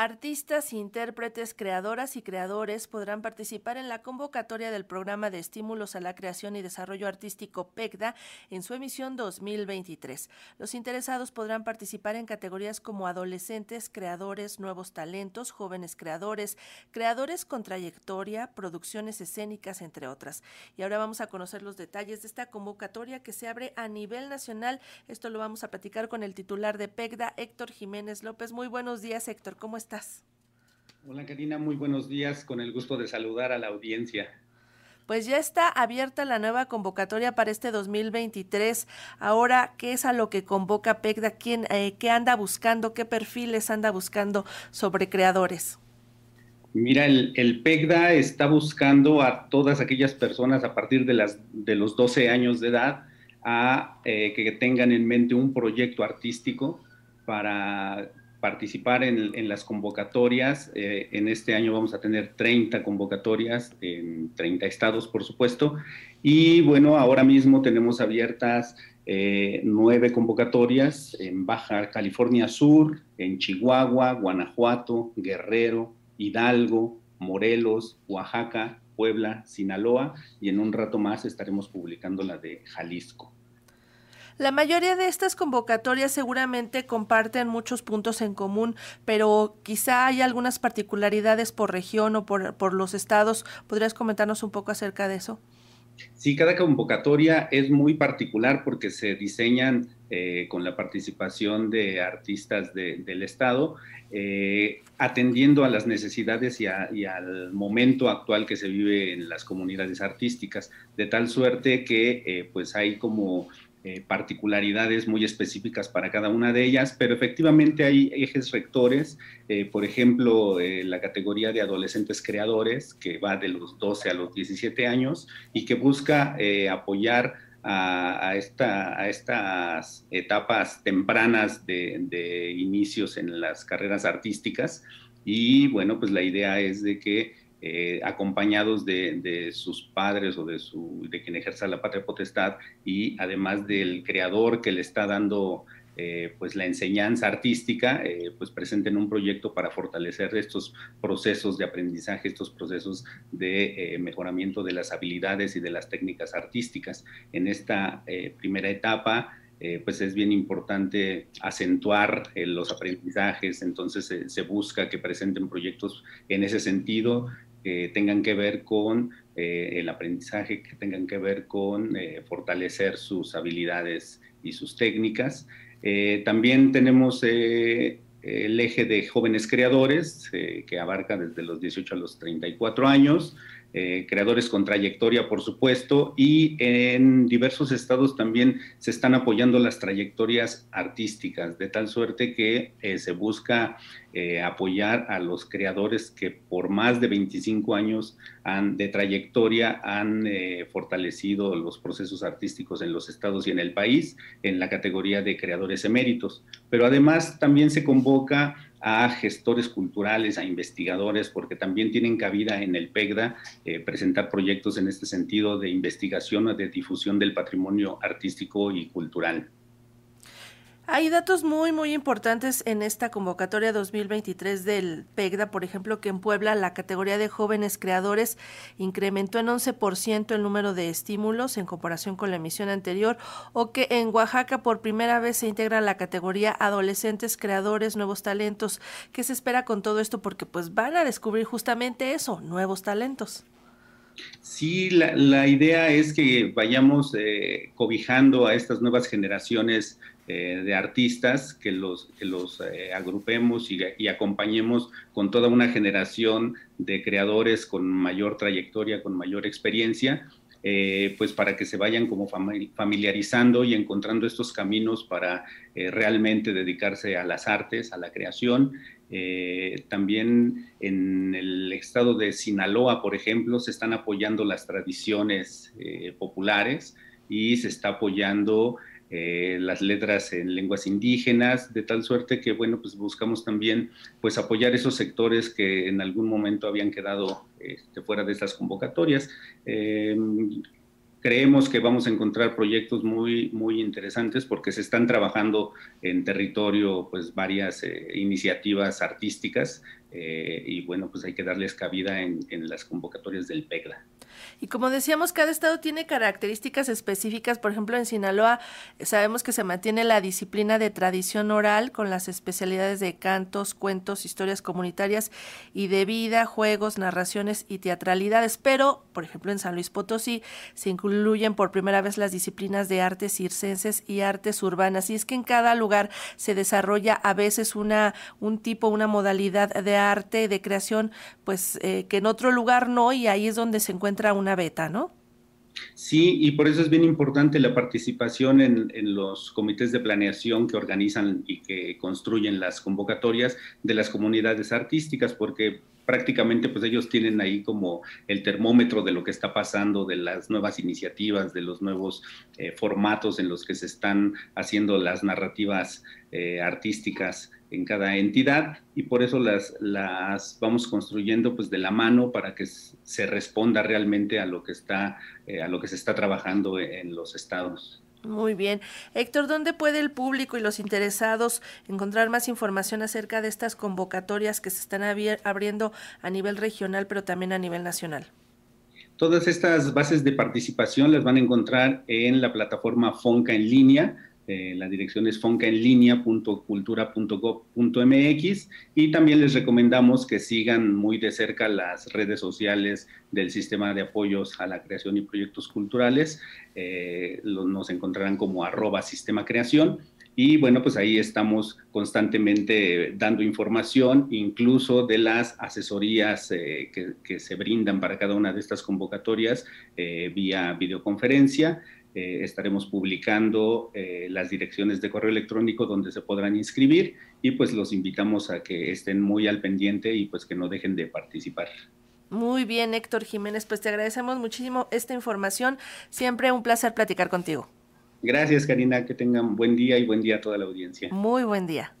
Artistas, intérpretes, creadoras y creadores podrán participar en la convocatoria del Programa de Estímulos a la Creación y Desarrollo Artístico PECDA en su emisión 2023. Los interesados podrán participar en categorías como adolescentes, creadores, nuevos talentos, jóvenes creadores, creadores con trayectoria, producciones escénicas, entre otras. Y ahora vamos a conocer los detalles de esta convocatoria que se abre a nivel nacional. Esto lo vamos a platicar con el titular de PECDA, Héctor Jiménez López. Muy buenos días, Héctor. ¿Cómo? Estás? Hola Karina, muy buenos días, con el gusto de saludar a la audiencia. Pues ya está abierta la nueva convocatoria para este 2023. Ahora, ¿qué es a lo que convoca PECDA? ¿Quién, eh, ¿Qué anda buscando? ¿Qué perfiles anda buscando sobre creadores? Mira, el, el, PECDA está buscando a todas aquellas personas a partir de, las, de los 12 años de edad a eh, que tengan en mente un proyecto artístico para participar en, las convocatorias. Eh, en este año vamos a tener 30 convocatorias en 30 estados, por supuesto. Y bueno, ahora mismo tenemos abiertas eh, nueve convocatorias en Baja California Sur, en Chihuahua, Guanajuato, Guerrero, Hidalgo, Morelos, Oaxaca, Puebla, Sinaloa y en un rato más estaremos publicando la de Jalisco. La mayoría de estas convocatorias seguramente comparten muchos puntos en común, pero quizá hay algunas particularidades por región o por, los estados. ¿Podrías comentarnos un poco acerca de eso? Sí, cada convocatoria es muy particular porque se diseñan eh, con la participación de artistas del Estado, eh, atendiendo a las necesidades y, al momento actual que se vive en las comunidades artísticas, de tal suerte que eh, pues hay como eh, particularidades muy específicas para cada una de ellas, pero efectivamente hay ejes rectores, eh, por ejemplo, eh, la categoría de adolescentes creadores, que va de los 12 a los 17 años y que busca apoyar a, esta, a, estas etapas tempranas de, de inicios en las carreras artísticas. Y bueno, pues la idea es de que eh, acompañados de, sus padres o de, su, de quien ejerza la patria potestad y además del creador que le está dando eh, pues la enseñanza artística, eh, pues presenten un proyecto para fortalecer estos procesos de aprendizaje, estos procesos de mejoramiento de las habilidades y de las técnicas artísticas. En esta primera etapa, pues es bien importante acentuar los aprendizajes, entonces se busca que presenten proyectos en ese sentido, que tengan que ver con eh, el aprendizaje, que tengan que ver con eh, fortalecer sus habilidades y sus técnicas. Eh, también tenemos el eje de jóvenes creadores, que abarca desde los 18 a los 34 años. Eh, creadores con trayectoria, por supuesto, y en diversos estados también se están apoyando las trayectorias artísticas, de tal suerte que eh, se busca eh, apoyar a los creadores que por más de 25 años han, de trayectoria han fortalecido los procesos artísticos en los estados y en el país en la categoría de creadores eméritos. Pero además también se convoca a gestores culturales, a investigadores, porque también tienen cabida en el PEGDA eh, presentar proyectos en este sentido de investigación o de difusión del patrimonio artístico y cultural. Hay datos muy, muy importantes en esta convocatoria 2023 del PEGDA, por ejemplo, que en Puebla la categoría de jóvenes creadores incrementó en 11% el número de estímulos en comparación con la emisión anterior, o que en Oaxaca por primera vez se integra la categoría adolescentes creadores, nuevos talentos. ¿Qué se espera con todo esto? Porque pues van a descubrir justamente eso, nuevos talentos. Sí, la, idea es que vayamos eh, cobijando a estas nuevas generaciones eh, de artistas, que los, los eh, agrupemos y, acompañemos con toda una generación de creadores con mayor trayectoria, con mayor experiencia, eh, pues para que se vayan como familiarizando y encontrando estos caminos para realmente dedicarse a las artes, a la creación. también en el estado de Sinaloa, por ejemplo, se están apoyando las tradiciones populares y se está apoyando eh, las letras en lenguas indígenas, de tal suerte que, bueno, pues buscamos también pues apoyar esos sectores que en algún momento habían quedado este, fuera de estas convocatorias. Em, creemos que vamos a encontrar proyectos muy, muy interesantes porque se están trabajando en territorio pues varias eh, iniciativas artísticas eh, y bueno, pues hay que darles cabida en, las convocatorias del PEGLA. Y como decíamos, cada estado tiene características específicas. Por ejemplo, en Sinaloa sabemos que se mantiene la disciplina de tradición oral con las especialidades de cantos, cuentos, historias comunitarias y de vida, juegos, narraciones y teatralidades. Pero, por ejemplo, en San Luis Potosí se incluyen por primera vez las disciplinas de artes circenses y artes urbanas. Y es que en cada lugar se desarrolla a veces una, un tipo, una modalidad de arte, de creación, pues eh, que en otro lugar no, y ahí es donde se encuentra una beta, ¿no? Sí, y por eso es bien importante la participación en, los comités de planeación que organizan y que construyen las convocatorias de las comunidades artísticas, porque prácticamente pues ellos tienen ahí como el termómetro de lo que está pasando, de las nuevas iniciativas, de los nuevos eh, formatos en los que se están haciendo las narrativas eh, artísticas en cada entidad y por eso las, las vamos construyendo pues de la mano para que se responda realmente a lo que está eh, a lo que se está trabajando en los estados. Muy bien. Héctor, ¿dónde puede el público y los interesados encontrar más información acerca de estas convocatorias que se están abriendo a nivel regional, pero también a nivel nacional? Todas estas bases de participación las van a encontrar en la plataforma Fonca en línea eh, la dirección es foncaenlinea.cultura.gov.mx y también les recomendamos que sigan muy de cerca las redes sociales del sistema de apoyos a la creación y proyectos culturales. Eh, nos encontrarán como arroba sistema creación. Y bueno, pues ahí estamos constantemente dando información, incluso de las asesorías eh, que, que, se brindan para cada una de estas convocatorias vía videoconferencia. Eh, estaremos publicando eh, las direcciones de correo electrónico donde se podrán inscribir y pues los invitamos a que estén muy al pendiente y pues que no dejen de participar. Muy bien, Héctor Jiménez, pues te agradecemos muchísimo esta información. Siempre un placer platicar contigo. Gracias, Karina, que tengan buen día y buen día a toda la audiencia. Muy buen día.